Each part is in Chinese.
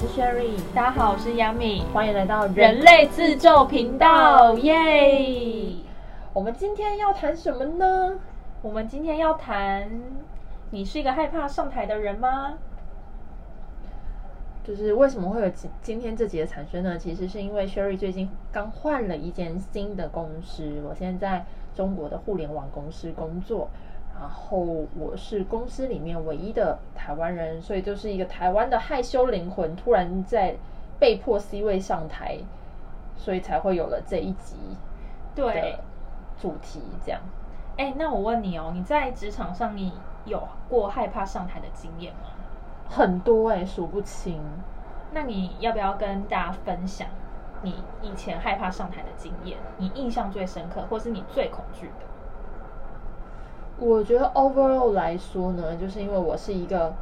是 Sherry，大家好，我是 Yami，欢迎来到人类自救频道，耶！我们今天要谈什么呢？我们今天要谈，你是一个害怕上台的人吗？就是为什么会有今今天这集的产生呢？其实是因为 Sherry 最近刚换了一间新的公司，我现在在中国的互联网公司工作，然后我是公司里面唯一的台湾人，所以就是一个台湾的害羞灵魂，突然在被迫 C 位上台，所以才会有了这一集对，主题这样。哎，那我问你哦，你在职场上你有过害怕上台的经验吗？很多哎、数不清。那你要不要跟大家分享你以前害怕上台的经验？你印象最深刻，或是你最恐惧的？我觉得 overall 来说呢，就是因为我是一个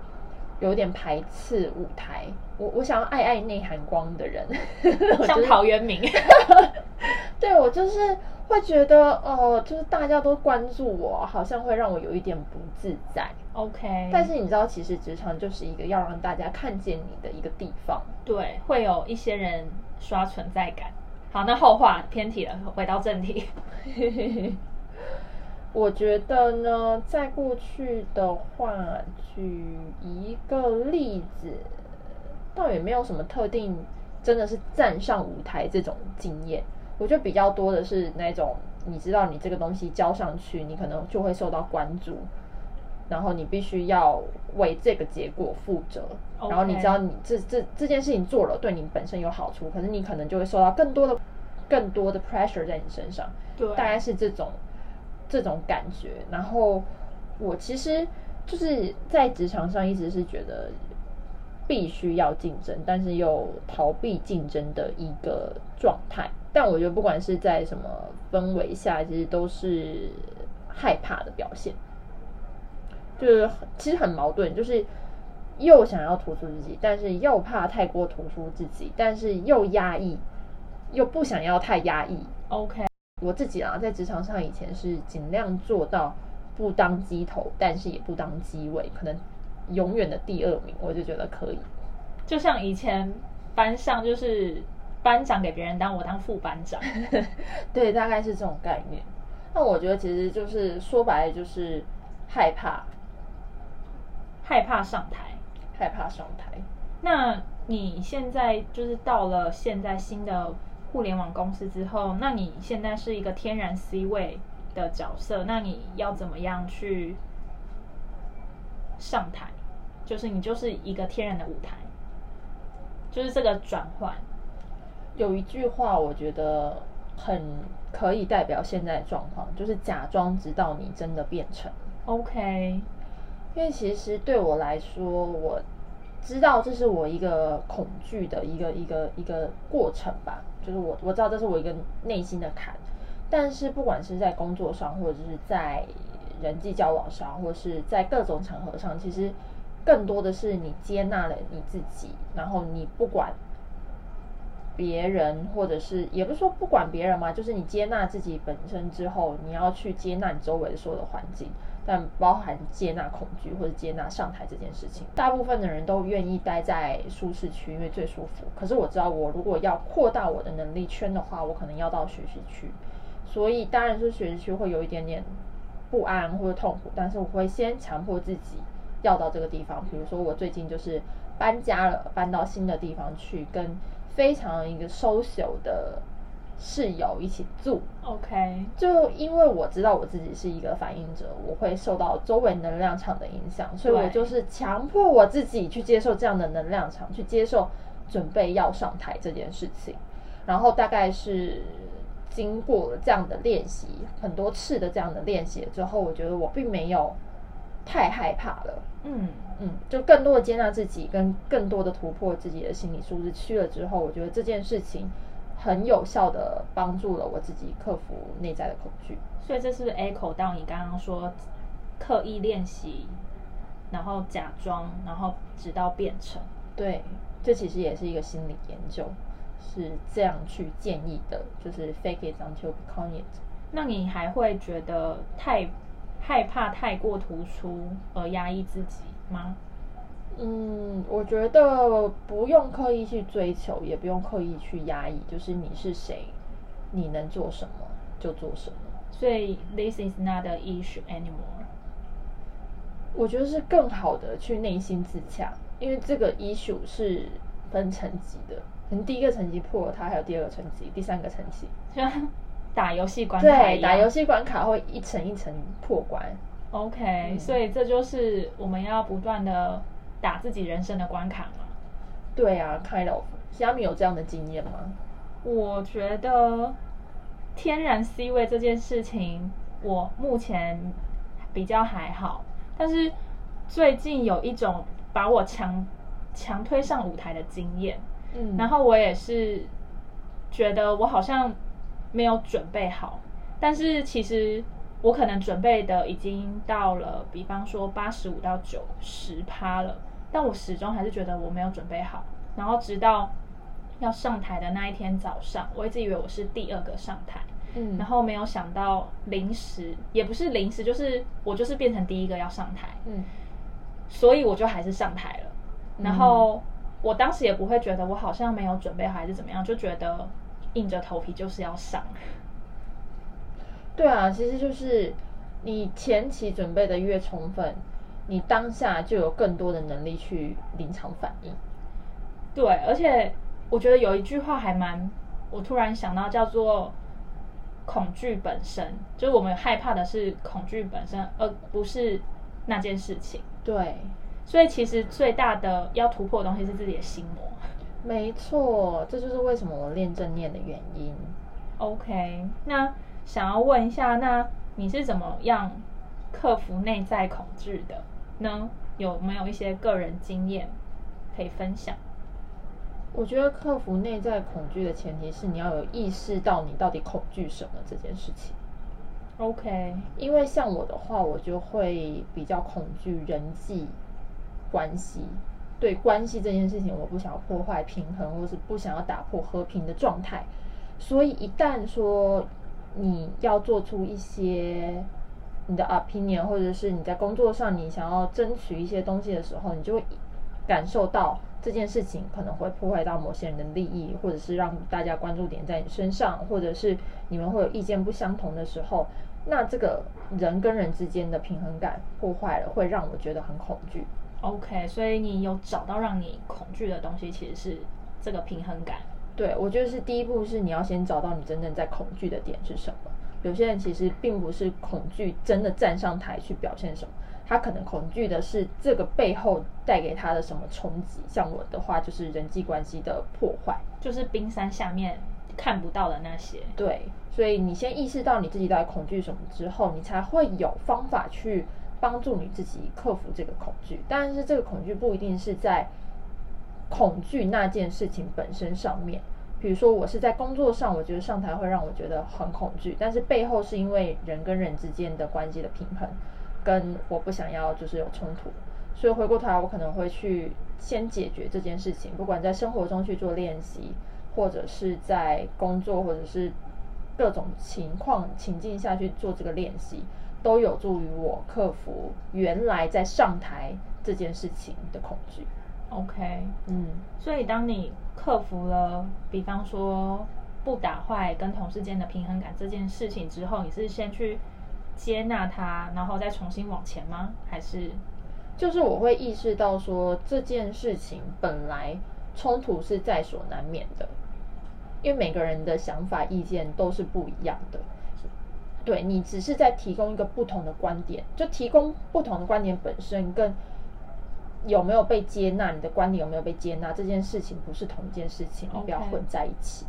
有点排斥舞台，我我想要爱爱内涵光的人，像陶渊明，对我就是会觉得哦，就是大家都关注我，好像会让我有一点不自在。OK，但是你知道，其实职场就是一个要让大家看见你的一个地方。对，会有一些人刷存在感。好，那后话偏题了，回到正题。我觉得呢，在过去的话，举一个例子，倒也没有什么特定，真的是站上舞台这种经验。我觉得比较多的是那种，你知道你这个东西交上去，你可能就会受到关注，然后你必须要为这个结果负责。然后你知道你这这这件事情做了，对你本身有好处，可是你可能就会受到更多的更多的 pressure 在你身上。对大概是这种这种感觉。然后我其实就是在职场上一直是觉得必须要竞争，但是又逃避竞争的一个状态。但我觉得不管是在什么氛围下，其实都是害怕的表现，就是其实很矛盾，就是。又想要突出自己，但是又怕太过突出自己，但是又压抑，又不想要太压抑，OK，我自己啊，在职场上以前是尽量做到不当鸡头，但是也不当鸡尾，可能永远的第二名，我就觉得可以。就像以前班上就是班长给别人当，我当副班长。对，大概是这种概念。那我觉得其实就是说白了就是害怕，害怕上台。害怕上台。那你现在就是到了现在新的互联网公司之后，那你现在是一个天然 C 位的角色，那你要怎么样去上台？就是你就是一个天然的舞台，就是这个转换。有一句话我觉得很可以代表现在的状况，就是假装直到你真的变成。OK，因为其实对我来说，我知道这是我一个恐惧的一个一个一个过程吧，就是我我知道这是我一个内心的坎，但是不管是在工作上，或者是在人际交往上，或者是在各种场合上，其实更多的是你接纳了你自己，然后你不管别人，或者是也不是说不管别人嘛，就是你接纳自己本身之后，你要去接纳你周围的所有的环境。但包含接纳恐惧或者接纳上台这件事情，大部分的人都愿意待在舒适区，因为最舒服。可是我知道，我如果要扩大我的能力圈的话，我可能要到学习区。所以当然是学习区会有一点点不安或者痛苦，但是我会先强迫自己要到这个地方。比如说我最近就是搬家了，搬到新的地方去，跟非常一个 social 的室友一起住。OK，就因为我知道我自己是一个反应者，我会受到周围能量场的影响，所以我就是强迫我自己去接受这样的能量场，去接受准备要上台这件事情。然后大概是经过了这样的练习，很多次的这样的练习之后，我觉得我并没有太害怕了。嗯，嗯，就更多的接纳自己，跟更多的突破自己的心理素质去了之后，我觉得这件事情很有效的帮助了我自己克服内在的恐惧。所以这是 echo 到你刚刚说刻意练习，然后假装，然后直到变成？对，这其实也是一个心理研究，是这样去建议的，就是 fake it until become it。那你还会觉得太害怕太过突出而压抑自己吗？嗯，我觉得不用刻意去追求，也不用刻意去压抑，就是你是谁，你能做什么就做什么。所以 this is not an issue anymore。我觉得是更好的去内心自洽，因为这个 issue 是分层级的，可能第一个层级破了，它还有第二个层级、第三个层级。像 打游戏关卡打游戏关卡会一层一层破关。OK，、嗯所以这就是我们要不断的打自己人生的关卡吗。对啊，kind of。虾米有这样的经验吗？我觉得天然 C 位这件事情，我目前比较还好，但是最近有一种把我强强推上舞台的经验，嗯然后我也是觉得我好像没有准备好，但是其实我可能准备的已经到了，比方说八十五到九十趴了，但我始终还是觉得我没有准备好。然后直到要上台的那一天早上，我一直以为我是第二个上台，嗯然后没有想到临时也不是临时，就是我就是变成第一个要上台，嗯所以我就还是上台了。然后我当时也不会觉得我好像没有准备好还是怎么样，就觉得硬着头皮就是要上。对啊，其实就是你前期准备的越充分，你当下就有更多的能力去临场反应。对，而且我觉得有一句话还蛮，我突然想到叫做“恐惧本身”，就是我们害怕的是恐惧本身，而不是那件事情。对，所以其实最大的要突破的东西是自己的心魔。没错，这就是为什么我练正念的原因。OK，那想要问一下，那你是怎么样克服内在恐惧的呢？有没有一些个人经验可以分享？我觉得克服内在恐惧的前提是你要有意识到你到底恐惧什么这件事情。OK，因为像我的话，我就会比较恐惧人际关系。对关系这件事情，我不想要破坏平衡，或是不想要打破和平的状态。所以一旦说你要做出一些你的 opinion，或者是你在工作上你想要争取一些东西的时候，你就会感受到这件事情可能会破坏到某些人的利益，或者是让大家关注点在你身上，或者是你们会有意见不相同的时候，那这个人跟人之间的平衡感破坏了，会让我觉得很恐惧。OK，所以你有找到让你恐惧的东西，其实是这个平衡感。对我觉得是第一步，是你要先找到你真正在恐惧的点是什么。有些人其实并不是恐惧真的站上台去表现什么，他可能恐惧的是这个背后带给他的什么冲击。像我的话，就是人际关系的破坏。就是冰山下面看不到的那些。对，所以你先意识到你自己到底恐惧什么之后，你才会有方法去帮助你自己克服这个恐惧。但是这个恐惧不一定是在恐惧那件事情本身上面。比如说，我是在工作上，我觉得上台会让我觉得很恐惧，但是背后是因为人跟人之间的关系的平衡，跟我不想要就是有冲突，所以回过头来，我可能会去先解决这件事情，不管在生活中去做练习，或者是在工作，或者是各种情况情境下去做这个练习，都有助于我克服原来在上台这件事情的恐惧。OK，嗯，所以当你克服了，比方说不打坏跟同事间的平衡感这件事情之后，你是先去接纳它，然后再重新往前吗？还是就是我会意识到说这件事情本来冲突是在所难免的，因为每个人的想法意见都是不一样的。对你只是在提供一个不同的观点，就提供不同的观点本身跟有没有被接纳，你的观点有没有被接纳这件事情不是同一件事情，你不要混在一起。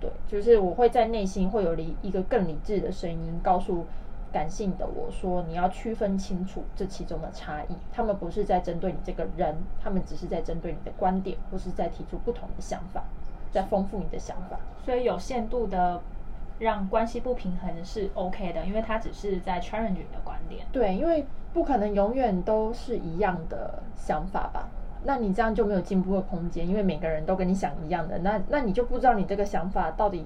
对，就是我会在内心会有理一个更理智的声音，告诉感性的我说，你要区分清楚这其中的差异。他们不是在针对你这个人，他们只是在针对你的观点，或是在提出不同的想法，在丰富你的想法。所以有限度的让关系不平衡是 OK 的，因为他只是在 challenge 你的观点。对，因为不可能永远都是一样的想法吧？那你这样就没有进步的空间，因为每个人都跟你想一样的，那那你就不知道你这个想法到底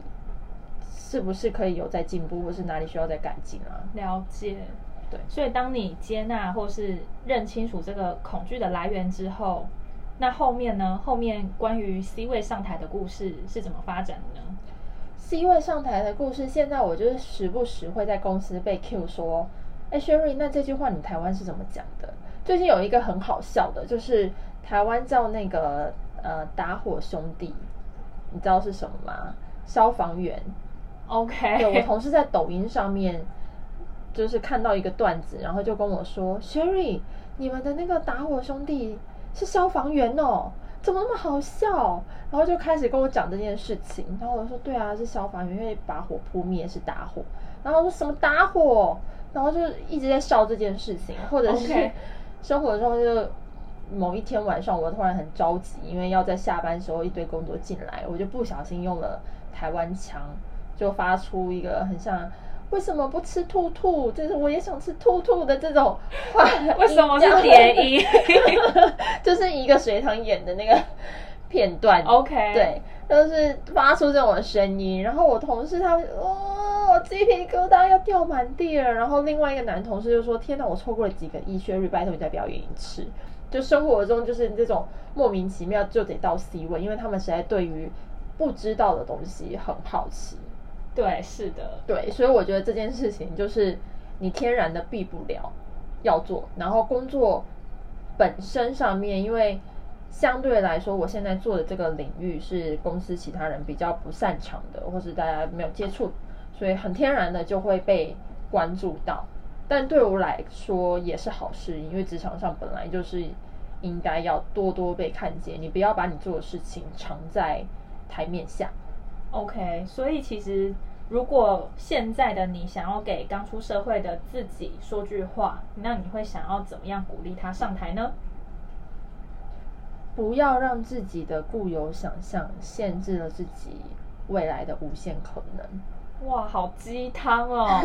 是不是可以有在进步，或是哪里需要再改进啊？了解。对对，所以当你接纳或是认清楚这个恐惧的来源之后，那后面呢？后面关于 C 位上台的故事是怎么发展的呢？C 位上台的故事，现在我就是时不时会在公司被 Q 说，哎，Sherry，那这句话你台湾是怎么讲的？最近有一个很好笑的，就是台湾叫那个呃打火兄弟，你知道是什么吗？消防员。OK，对我同事在抖音上面就是看到一个段子，然后就跟我说，Sherry，你们的那个打火兄弟是消防员哦。怎么那么好笑？然后就开始跟我讲这件事情，然后我说对啊，是消防员，因为把火扑灭是打火。然后我说什么打火？然后就一直在笑这件事情，或者是生活中就某一天晚上，我突然很着急，因为要在下班时候一堆工作进来，我就不小心用了台湾腔，就发出一个很像。为什么不吃兔兔？就是我也想吃兔兔的这种话。为什么是蝶衣？就是一个隋唐演的那个片段。OK，，对，就是发出这种声音。然后我同事他，哦，我鸡皮疙瘩要掉满地了。然后另外一个男同事就说：“天哪，我错过了几个医学日，拜托你再表演一次。”就生活中就是这种莫名其妙就得到 C 位，因为他们实在对于不知道的东西很好奇。对，是的，对，所以我觉得这件事情就是你天然的避不了要做，然后工作本身上面，因为相对来说，我现在做的这个领域是公司其他人比较不擅长的，或是大家没有接触，所以很天然的就会被关注到。但对我来说也是好事，因为职场上本来就是应该要多多被看见，你不要把你做的事情藏在台面下。OK，所以其实如果现在的你想要给刚出社会的自己说句话，那你会想要怎么样鼓励他上台呢？不要让自己的固有想象限制了自己未来的无限可能。哇，好鸡汤哦！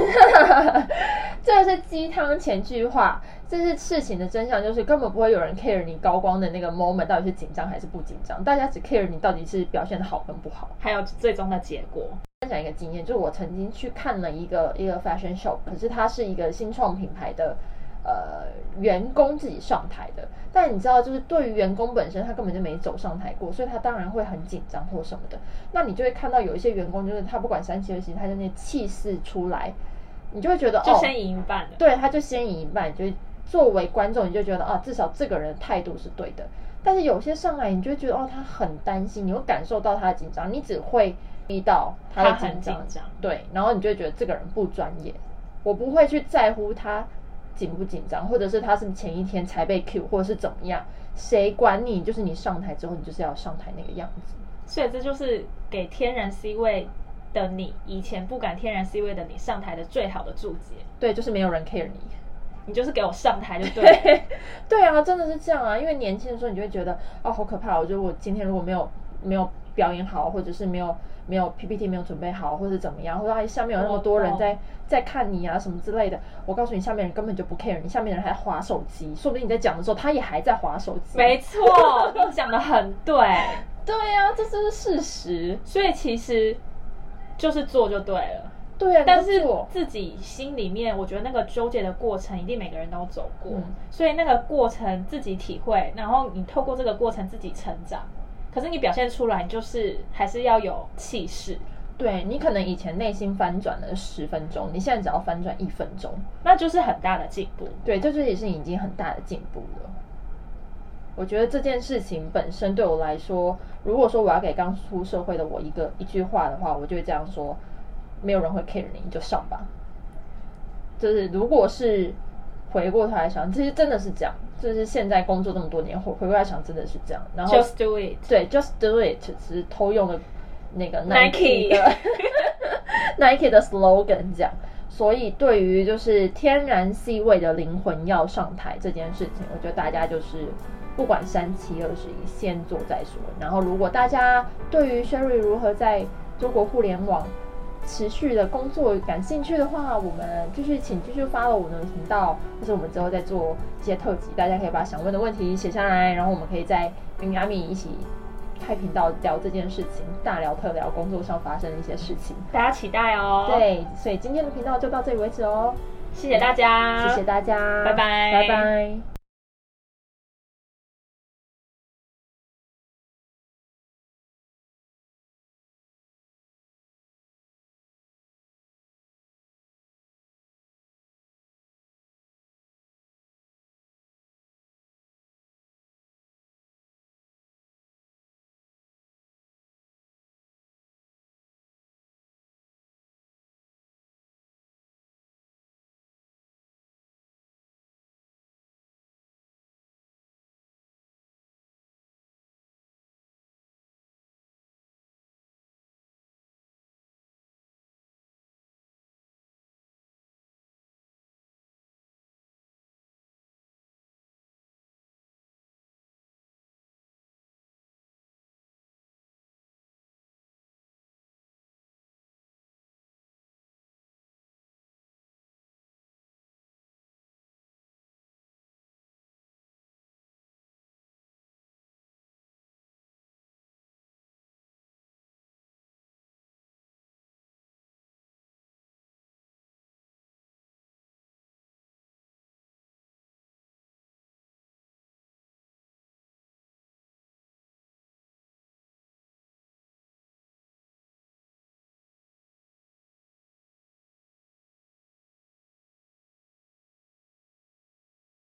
这个是鸡汤前句话，这是事情的真相，就是根本不会有人 care 你高光的那个 moment 到底是紧张还是不紧张，大家只 care 你到底是表现的好跟不好。还有最终的结果。分享一个经验，就是我曾经去看了一个一个 fashion show，可是它是一个新创品牌的呃员工自己上台的，但你知道，就是对于员工本身，他根本就没走上台过，所以他当然会很紧张或什么的。那你就会看到有一些员工，就是他不管三七二十一，他就那气势出来，你就会觉得哦，就先赢一半了。对，他就先赢一半，就作为观众，你就觉得啊，至少这个人态度是对的。但是有些上来，你就会觉得哦，他很担心，你会感受到他的紧张，你只会遇到他的紧张对，然后你就会觉得这个人不专业。我不会去在乎他紧不紧张，或者是他是前一天才被 Q，或者是怎么样，谁管你？就是你上台之后，你就是要上台那个样子。所以这就是给天然 C 位的你，以前不敢天然 C 位的你上台的最好的注解。对，就是没有人 care 你。你就是给我上台就对了。对，对啊，真的是这样啊。因为年轻的时候，你就会觉得哦，好可怕！我觉得我今天如果没有没有表演好，或者是没有没有 PPT 没有准备好，或者怎么样，或者哎下面有那么多人在在看你啊什么之类的，我告诉你，下面人根本就不 care 你，下面人还划手机，说不定你在讲的时候，他也还在划手机。没错，你讲的很对。对啊，这就是事实。所以其实就是做就对了。对啊，但是自己心里面，我觉得那个纠结的过程，一定每个人都走过，嗯所以那个过程自己体会，然后你透过这个过程自己成长。可是你表现出来，你就是还是要有气势，对你可能以前内心翻转了十分钟，你现在只要翻转一分钟，那就是很大的进步。对，这就是也是已经很大的进步了。我觉得这件事情本身对我来说，如果说我要给刚出社会的我一个一句话的话，我就会这样说：没有人会 care 你，你就上吧。就是如果是回过头来想，其实真的是这样。就是现在工作这么多年，回回过来想，真的是这样。然后 Just do it。对，just do it，只是偷用了那个 Nike 的 Nike 的 slogan 这样。所以对于就是天然 C 位的灵魂要上台这件事情，我觉得大家就是不管三七二十一，先做再说。然后如果大家对于 Sherry 如何在中国互联网持续的工作感兴趣的话，我们就是请继续 follow 我们的频道，或是我们之后再做一些特辑，大家可以把想问的问题写下来，然后我们可以再跟阿米一起开频道聊这件事情，大聊特聊工作上发生的一些事情。大家期待哦。，对，所以今天的频道就到这里为止哦。谢谢大家，谢谢大家，拜拜拜拜。